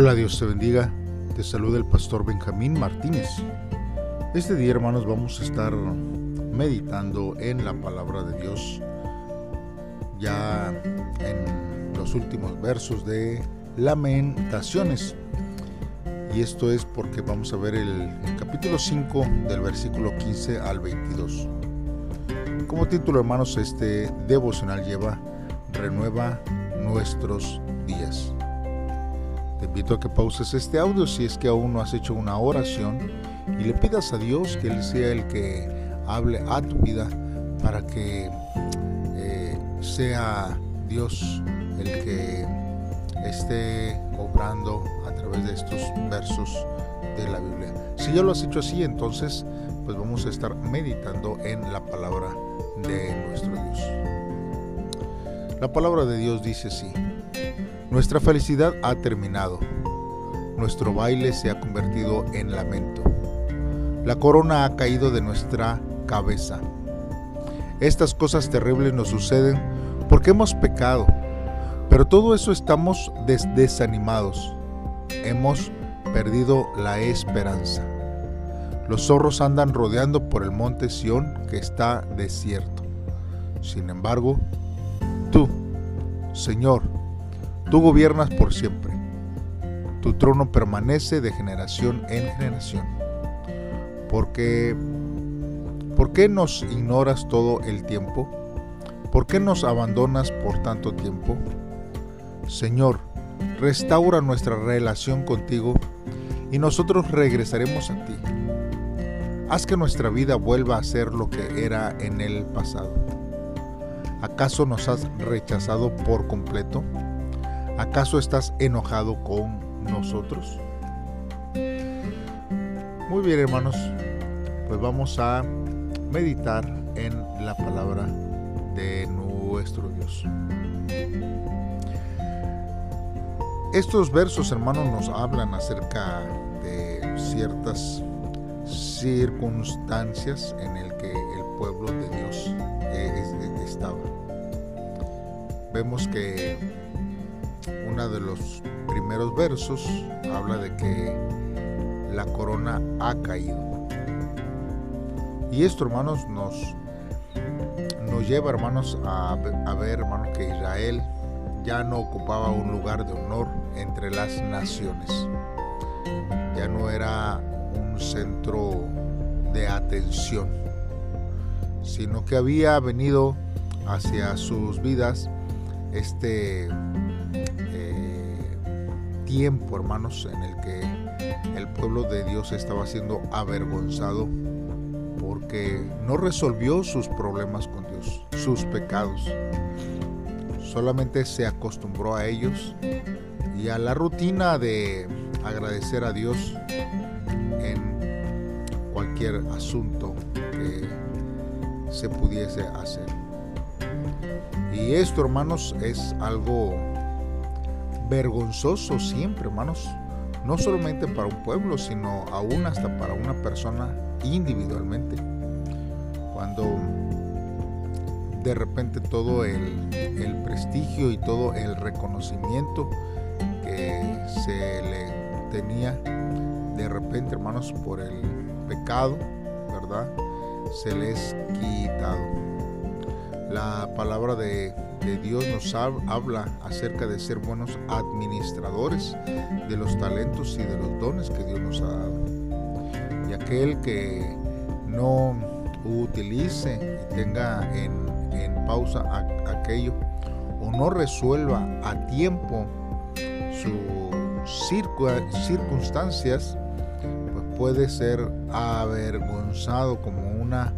Hola, Dios te bendiga. Te saluda el pastor Benjamín Martínez. Este día, hermanos, vamos a estar meditando en la palabra de Dios ya en los últimos versos de Lamentaciones. Y esto es porque vamos a ver el, capítulo 5 del versículo 15 al 22. Como título, hermanos, este devocional lleva Renueva nuestros días. Invito que pauses este audio si es que aún no has hecho una oración y le pidas a Dios que Él sea el que hable a tu vida para que eh, sea Dios el que esté obrando a través de estos versos de la Biblia. Si ya lo has hecho así, entonces pues vamos a estar meditando en la palabra de nuestro Dios. La palabra de Dios dice así. Nuestra felicidad ha terminado. Nuestro baile se ha convertido en lamento. La corona ha caído de nuestra cabeza. Estas cosas terribles nos suceden porque hemos pecado, pero todo eso estamos des desanimados. Hemos perdido la esperanza. Los zorros andan rodeando por el monte Sión que está desierto. Sin embargo, tú, Señor, Tú gobiernas por siempre. Tu trono permanece de generación en generación. Porque, ¿Por qué nos ignoras todo el tiempo? ¿Por qué nos abandonas por tanto tiempo? Señor, restaura nuestra relación contigo y nosotros regresaremos a ti. Haz que nuestra vida vuelva a ser lo que era en el pasado. ¿Acaso nos has rechazado por completo? ¿Acaso estás enojado con nosotros? Muy bien, hermanos, pues vamos a meditar en la palabra de nuestro Dios. Estos versos, hermanos, nos hablan acerca de ciertas circunstancias en el que el pueblo de Dios eh, estaba. Vemos que uno de los primeros versos habla de que la corona ha caído. Y esto, hermanos, nos, nos lleva, hermanos, a, a ver, hermanos, que Israel ya no ocupaba un lugar de honor entre las naciones. Ya no era un centro de atención, sino que había venido hacia sus vidas este tiempo, hermanos, en el que el pueblo de Dios estaba siendo avergonzado porque no resolvió sus problemas con Dios, sus pecados. Solamente se acostumbró a ellos y a la rutina de agradecer a Dios en cualquier asunto que se pudiese hacer. Y esto, hermanos, es algo vergonzoso siempre, hermanos. No solamente para un pueblo, sino aún hasta para una persona individualmente. Cuando de repente todo el, prestigio y todo el reconocimiento que se le tenía de repente, hermanos, por el pecado, ¿verdad? Se les quitado. La palabra de de Dios nos habla acerca de ser buenos administradores de los talentos y de los dones que Dios nos ha dado. Y aquel que no utilice y tenga en, pausa aquello o no resuelva a tiempo sus circunstancias, pues puede ser avergonzado como una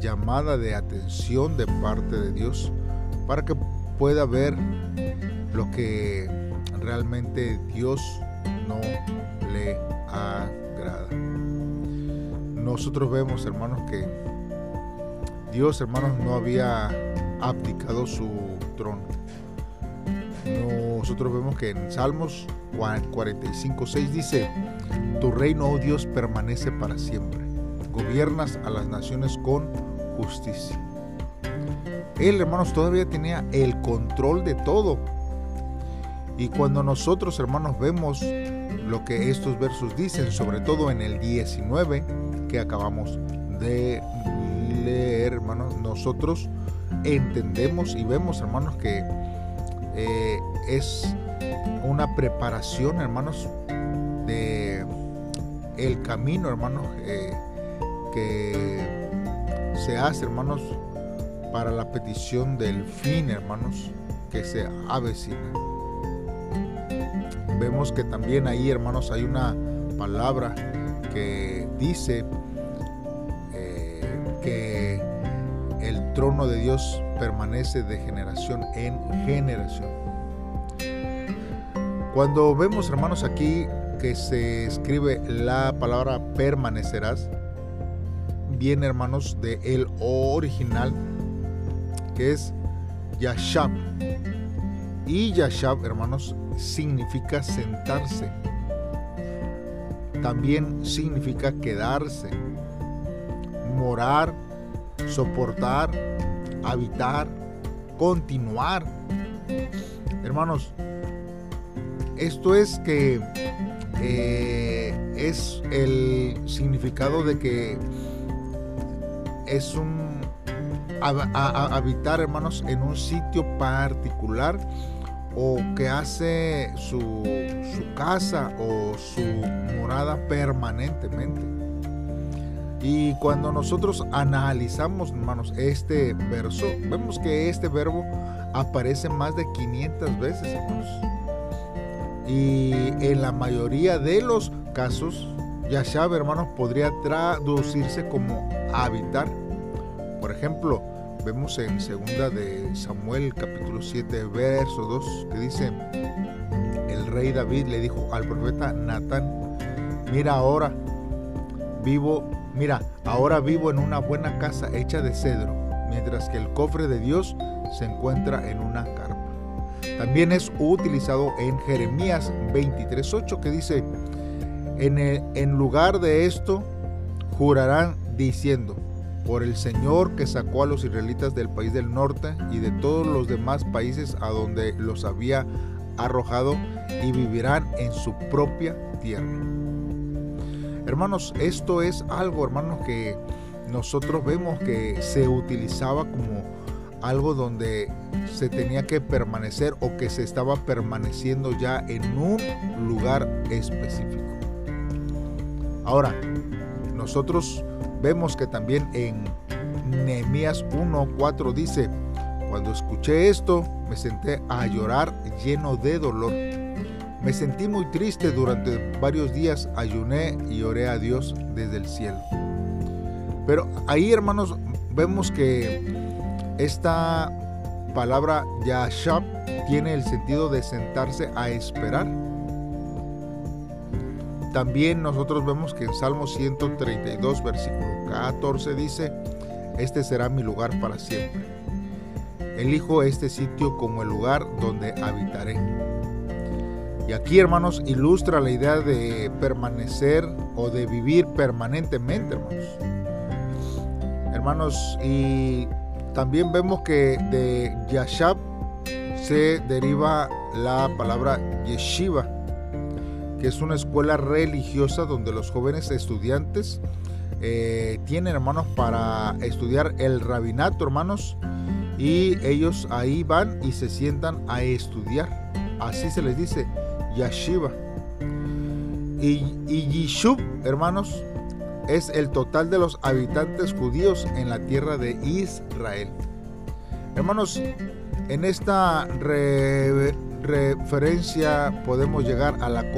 llamada de atención de parte de Dios para que pueda ver lo que realmente Dios no le agrada. Nosotros vemos, hermanos, que Dios, hermanos, no había abdicado su trono. Nosotros vemos que en Salmos 45, 6 dice, Tu reino, oh Dios, permanece para siempre. Gobiernas a las naciones con justicia. Él, hermanos, todavía tenía el control de todo. Y cuando nosotros, hermanos, vemos lo que estos versos dicen, sobre todo en el 19 que acabamos de leer, hermanos, nosotros entendemos y vemos, hermanos, que eh, es una preparación, hermanos, de el camino, hermanos, eh, que se hace, hermanos, para la petición del fin, hermanos, que se avecina. Vemos que también ahí, hermanos, hay una palabra que dice eh, que el trono de Dios permanece de generación en generación. Cuando vemos, hermanos, aquí que se escribe la palabra permanecerás, viene, hermanos, de original que es Yashab. Y Yashab, hermanos, significa sentarse. También significa quedarse, morar, soportar, habitar, continuar. Hermanos, esto es que eh, es el significado de que es un habitar, hermanos, en un sitio particular o que hace su, su casa o su morada permanentemente. Y cuando nosotros analizamos, hermanos, este verso, vemos que este verbo aparece más de 500 veces, hermanos. Y en la mayoría de los casos, Yashab, hermanos, podría traducirse como habitar. Por ejemplo, vemos en segunda de Samuel capítulo 7 verso 2 que dice, el rey David le dijo al profeta Natán, mira ahora vivo, mira, ahora vivo en una buena casa hecha de cedro, mientras que el cofre de Dios se encuentra en una carpa. También es utilizado en Jeremías 23:8 que dice, en, en lugar de esto jurarán diciendo, por el Señor que sacó a los israelitas del país del norte y de todos los demás países a donde los había arrojado y vivirán en su propia tierra. Hermanos, esto es algo, hermanos, que nosotros vemos que se utilizaba como algo donde se tenía que permanecer o que se estaba permaneciendo ya en un lugar específico. Ahora, nosotros Vemos que también en Nehemías 1:4 dice, cuando escuché esto, me senté a llorar lleno de dolor. Me sentí muy triste durante varios días, ayuné y oré a Dios desde el cielo. Pero ahí, hermanos, vemos que esta palabra Yashab tiene el sentido de sentarse a esperar también nosotros vemos que en Salmo 132, versículo 14 dice, este será mi lugar para siempre. Elijo este sitio como el lugar donde habitaré. Y aquí, hermanos, ilustra la idea de permanecer o de vivir permanentemente, hermanos. Hermanos, y también vemos que de Yashab se deriva la palabra yeshiva, que es una escuela religiosa donde los jóvenes estudiantes eh, tienen, hermanos, para estudiar el rabinato, hermanos, y ellos ahí van y se sientan a estudiar. Así se les dice, yashiva. Y, Yishub, hermanos, es el total de los habitantes judíos en la tierra de Israel. Hermanos, en esta referencia podemos llegar a la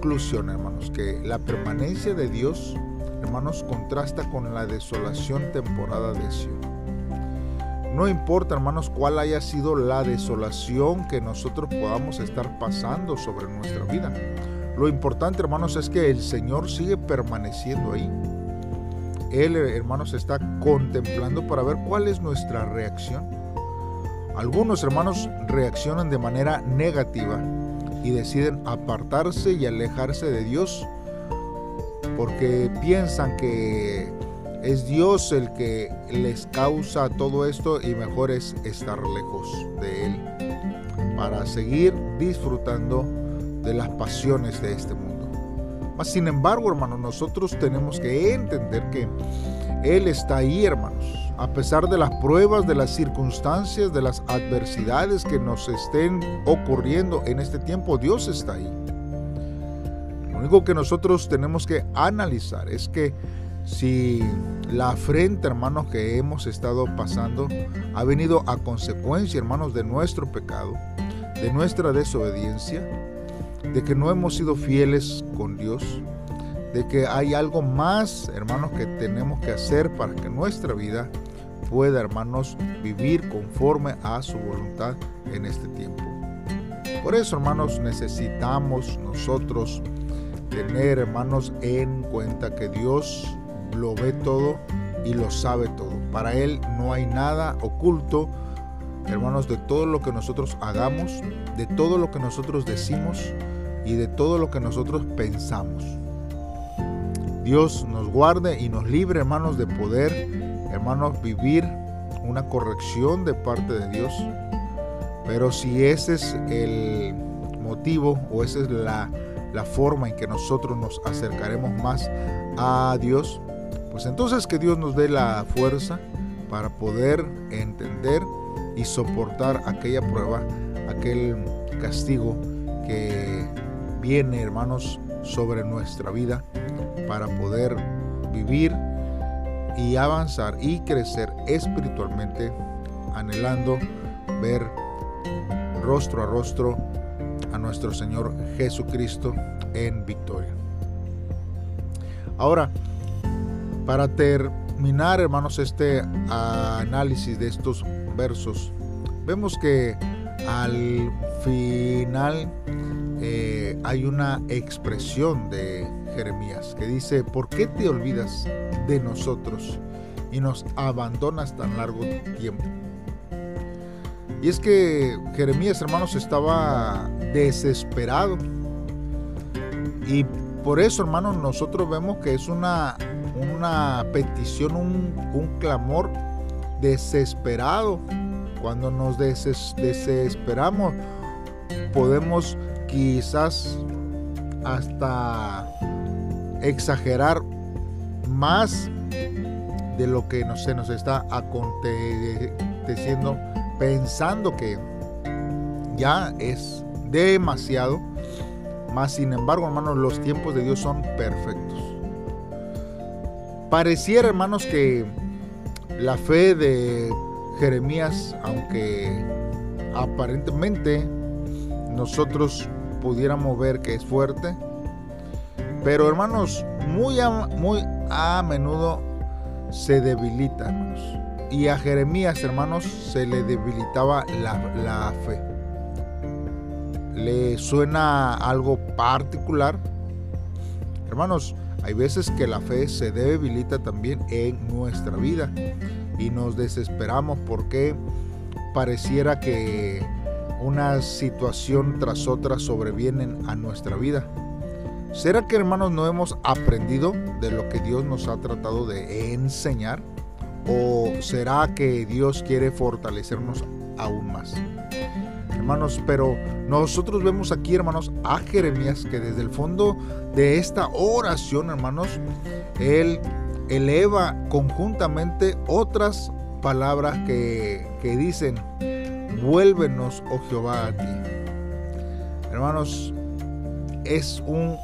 conclusión, hermanos, que la permanencia de Dios, hermanos, contrasta con la desolación temporada de Sion. No importa, hermanos, cuál haya sido la desolación que nosotros podamos estar pasando sobre nuestra vida. Lo importante, hermanos, es que el Señor sigue permaneciendo ahí. Él, hermanos, está contemplando para ver cuál es nuestra reacción. Algunos hermanos reaccionan de manera negativa y deciden apartarse y alejarse de Dios porque piensan que es Dios el que les causa todo esto y mejor es estar lejos de Él. para seguir disfrutando de las pasiones de este mundo. Mas sin embargo, hermanos, nosotros tenemos que entender que Él está ahí, hermanos. A pesar de las pruebas, de las circunstancias, de las adversidades que nos estén ocurriendo en este tiempo, Dios está ahí. Lo único que nosotros tenemos que analizar es que si la afrenta, hermanos, que hemos estado pasando ha venido a consecuencia, hermanos, de nuestro pecado, de nuestra desobediencia, de que no hemos sido fieles con Dios, de que hay algo más, hermanos, que tenemos que hacer para que nuestra vida pueda, hermanos, vivir conforme a su voluntad en este tiempo. Por eso, hermanos, necesitamos nosotros tener, hermanos, en cuenta que Dios lo ve todo y lo sabe todo. Para Él no hay nada oculto, hermanos, de todo lo que nosotros hagamos, de todo lo que nosotros decimos, y de todo lo que nosotros pensamos. Dios nos guarde y nos libre, hermanos, de poder, hermanos, vivir una corrección de parte de Dios. Pero si ese es el motivo o esa es la, la forma en que nosotros nos acercaremos más a Dios, pues entonces que Dios nos dé la fuerza para poder entender y soportar aquella prueba, aquel castigo que viene, hermanos, sobre nuestra vida para poder vivir y avanzar y crecer espiritualmente, anhelando ver rostro a rostro a nuestro Señor Jesucristo en victoria. Ahora, para terminar, hermanos, este análisis de estos versos, vemos que al final eh, hay una expresión de Jeremías que dice, ¿por qué te olvidas de nosotros y nos abandonas tan largo tiempo? Y es que Jeremías, hermanos, estaba desesperado. Y por eso, hermanos, nosotros vemos que es una, una petición, un, un clamor desesperado. Cuando nos desesperamos, podemos quizás hasta exagerar más de lo que no se nos está aconteciendo pensando que ya es demasiado más sin embargo hermanos los tiempos de Dios son perfectos pareciera hermanos que la fe de Jeremías aunque aparentemente nosotros pudiéramos ver que es fuerte. Pero hermanos, muy a, muy a menudo se debilita, Y a Jeremías, hermanos, se le debilitaba la, la fe. ¿Le suena algo particular? Hermanos, hay veces que la fe se debilita también en nuestra vida y nos desesperamos porque pareciera que una situación tras otra sobrevienen a nuestra vida. ¿Será que hermanos no hemos aprendido de lo que Dios nos ha tratado de enseñar? ¿O será que Dios quiere fortalecernos aún más? Hermanos, pero nosotros vemos aquí, hermanos, a Jeremías que desde el fondo de esta oración, hermanos, él eleva conjuntamente otras palabras que, que dicen, vuélvenos, oh Jehová, a ti. Hermanos, es un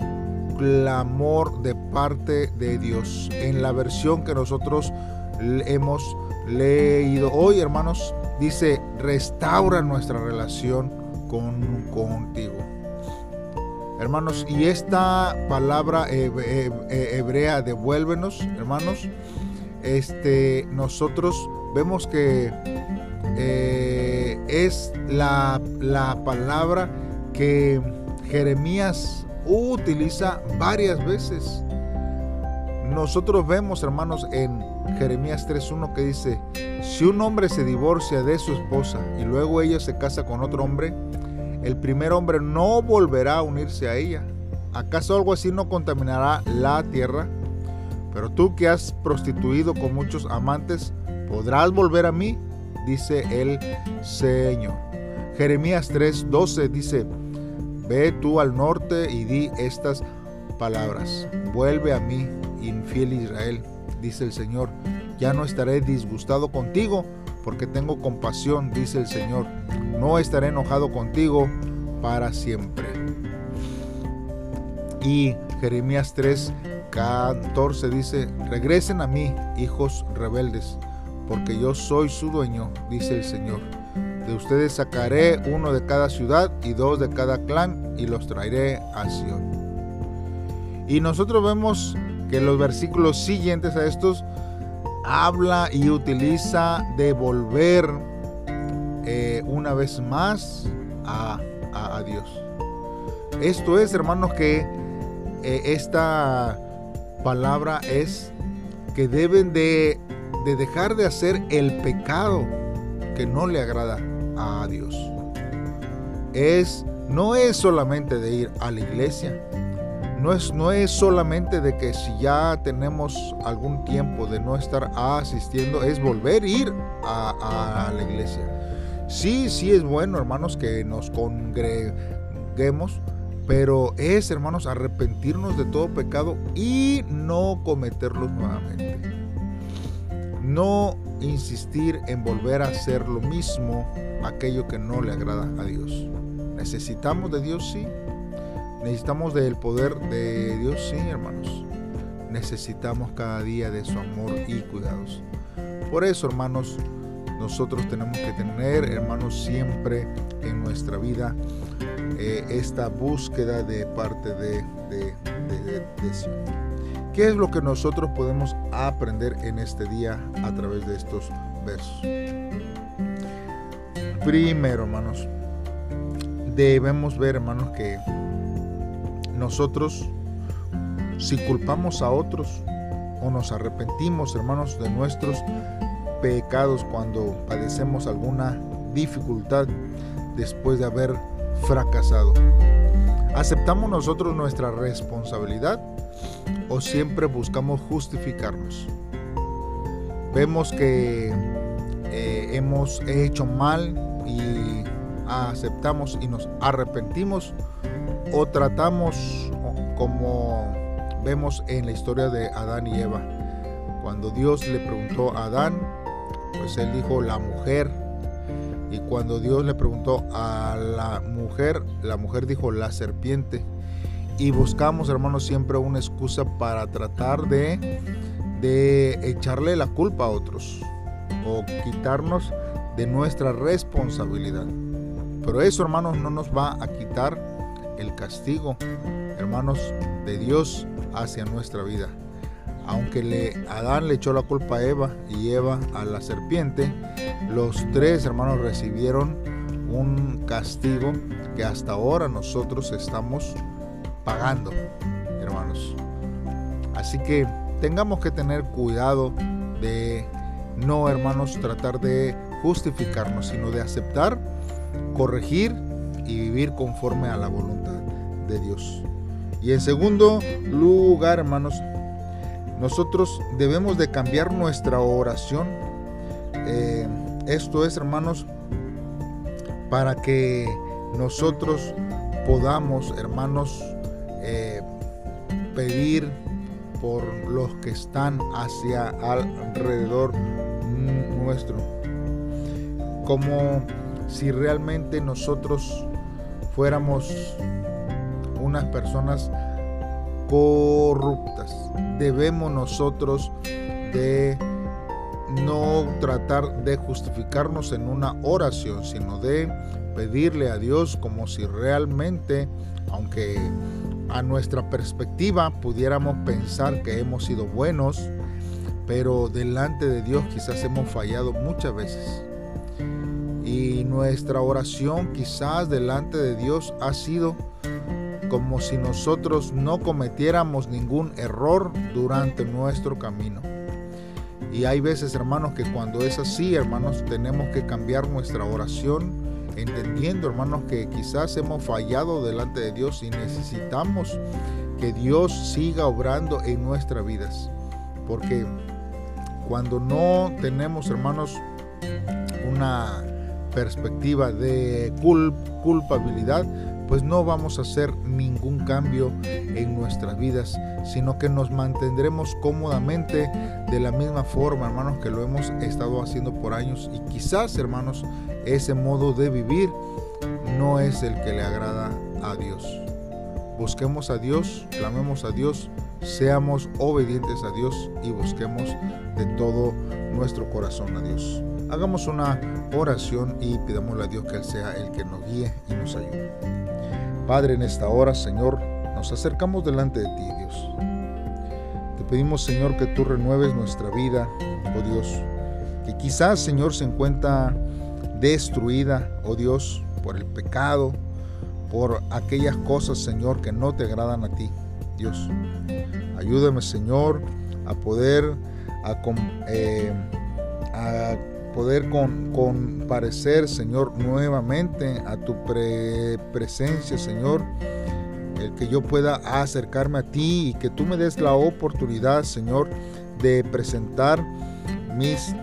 clamor de parte de Dios. En la versión que nosotros hemos leído hoy, hermanos, dice, restaura nuestra relación con, contigo. Hermanos, y esta palabra hebrea devuélvenos, hermanos, este, nosotros vemos que eh, es la, la palabra que Jeremías utiliza varias veces. Nosotros vemos, hermanos, en Jeremías 3.1 que dice, si un hombre se divorcia de su esposa y luego ella se casa con otro hombre, el primer hombre no volverá a unirse a ella. ¿Acaso algo así no contaminará la tierra? Pero tú que has prostituido con muchos amantes, ¿podrás volver a mí? dice el Señor. Jeremías 3:12 dice, Ve tú al norte y di estas palabras. Vuelve a mí, infiel Israel, dice el Señor. Ya no estaré disgustado contigo, porque tengo compasión, dice el Señor. No estaré enojado contigo para siempre. Y Jeremías 3, 14 dice, regresen a mí, hijos rebeldes, porque yo soy su dueño, dice el Señor. De ustedes sacaré uno de cada ciudad y dos de cada clan y los traeré a Sion. Y nosotros vemos que los versículos siguientes a estos habla y utiliza de volver eh, una vez más a, Dios. Esto es, hermanos, que eh, esta palabra es que deben de, de dejar de hacer el pecado que no le agrada a Dios. Es, no es solamente de ir a la iglesia, no es, no es solamente de que si ya tenemos algún tiempo de no estar asistiendo, es volver a ir a, la iglesia. Sí, sí es bueno, hermanos, que nos congreguemos, pero es, hermanos, arrepentirnos de todo pecado y no cometerlos nuevamente. No insistir en volver a hacer lo mismo, aquello que no le agrada a Dios. Necesitamos de Dios, sí. Necesitamos del poder de Dios, sí, hermanos. Necesitamos cada día de su amor y cuidados. Por eso, hermanos, nosotros tenemos que tener, hermanos, siempre en nuestra vida eh, esta búsqueda de parte de, de, Dios. ¿Qué es lo que nosotros podemos aprender en este día a través de estos versos? Primero, hermanos, debemos ver, hermanos, que nosotros, si culpamos a otros o nos arrepentimos, hermanos, de nuestros pecados cuando padecemos alguna dificultad después de haber fracasado, ¿aceptamos nosotros nuestra responsabilidad? O siempre buscamos justificarnos. Vemos que eh, hemos hecho mal y aceptamos y nos arrepentimos o tratamos como vemos en la historia de Adán y Eva. Cuando Dios le preguntó a Adán, pues él dijo la mujer. Y cuando Dios le preguntó a la mujer, la mujer dijo la serpiente y buscamos, hermanos, siempre una excusa para tratar de, de echarle la culpa a otros o quitarnos de nuestra responsabilidad. Pero eso, hermanos, no nos va a quitar el castigo, hermanos, de Dios hacia nuestra vida. Aunque le, Adán le echó la culpa a Eva y Eva a la serpiente, los tres hermanos recibieron un castigo que hasta ahora nosotros estamos pagando, hermanos. Así que tengamos que tener cuidado de no, hermanos, tratar de justificarnos, sino de aceptar, corregir y vivir conforme a la voluntad de Dios. Y en segundo lugar, hermanos, nosotros debemos de cambiar nuestra oración. Eh, esto es, hermanos, para que nosotros podamos, hermanos, eh, pedir por los que están hacia alrededor nuestro. Como si realmente nosotros fuéramos unas personas corruptas. Debemos nosotros de no tratar de justificarnos en una oración, sino de pedirle a Dios como si realmente, aunque a nuestra perspectiva pudiéramos pensar que hemos sido buenos, pero delante de Dios quizás hemos fallado muchas veces. Y nuestra oración quizás delante de Dios ha sido como si nosotros no cometiéramos ningún error durante nuestro camino. Y hay veces, hermanos, que cuando es así, hermanos, tenemos que cambiar nuestra oración entendiendo, hermanos, que quizás hemos fallado delante de Dios y necesitamos que Dios siga obrando en nuestras vidas. Porque cuando no tenemos, hermanos, una perspectiva de culpabilidad, pues no vamos a hacer ningún cambio en nuestras vidas, sino que nos mantendremos cómodamente de la misma forma, hermanos, que lo hemos estado haciendo por años. Y quizás, hermanos, ese modo de vivir no es el que le agrada a Dios. Busquemos a Dios, clamemos a Dios, seamos obedientes a Dios y busquemos de todo nuestro corazón a Dios. Hagamos una oración y pidámosle a Dios que Él sea el que nos guíe y nos ayude. Padre, en esta hora, Señor, nos acercamos delante de ti, Dios. Te pedimos, Señor, que tú renueves nuestra vida, oh Dios, que quizás, Señor, se encuentra destruida, oh Dios, por el pecado, por aquellas cosas, Señor, que no te agradan a ti, Dios. Ayúdame, Señor, a poder a, eh, poder con, comparecer, Señor, nuevamente a tu presencia, Señor. El que yo pueda acercarme a ti y que tú me des la oportunidad, Señor, de presentar mis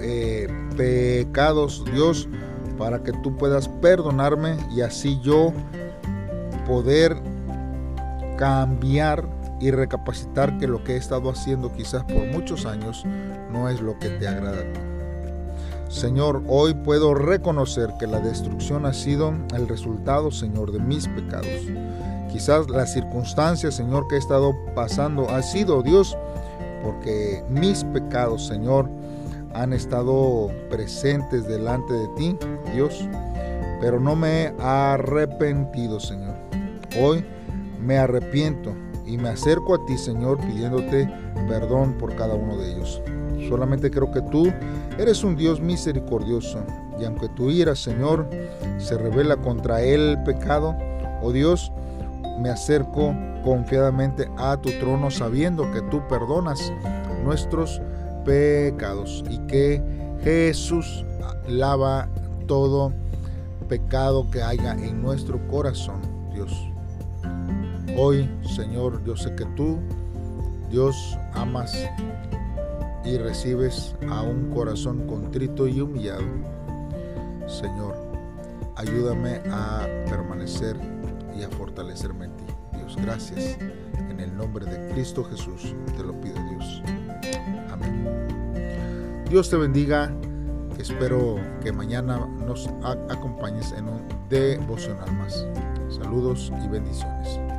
eh, pecados, Dios, para que tú puedas perdonarme y así yo poder cambiar y recapacitar que lo que he estado haciendo quizás por muchos años no es lo que te agrada a ti. Señor, hoy puedo reconocer que la destrucción ha sido el resultado, Señor, de mis pecados. Quizás las circunstancias, Señor, que he estado pasando ha sido, Dios, porque mis pecados, Señor, han estado presentes delante de ti, Dios, pero no me he arrepentido, Señor. Hoy me arrepiento y me acerco a ti, Señor, pidiéndote perdón por cada uno de ellos. Solamente creo que tú eres un Dios misericordioso y aunque tu ira, Señor, se revela contra el pecado, oh Dios, me acerco confiadamente a tu trono sabiendo que tú perdonas nuestros pecados y que Jesús lava todo pecado que haya en nuestro corazón, Dios. Hoy, Señor, yo sé que tú, Dios, amas y recibes a un corazón contrito y humillado. Señor, ayúdame a permanecer y a fortalecerme en ti. Dios, gracias. En el nombre de Cristo Jesús te lo pido, Dios. Amén. Dios te bendiga. Espero que mañana nos acompañes en un devocional más. Saludos y bendiciones.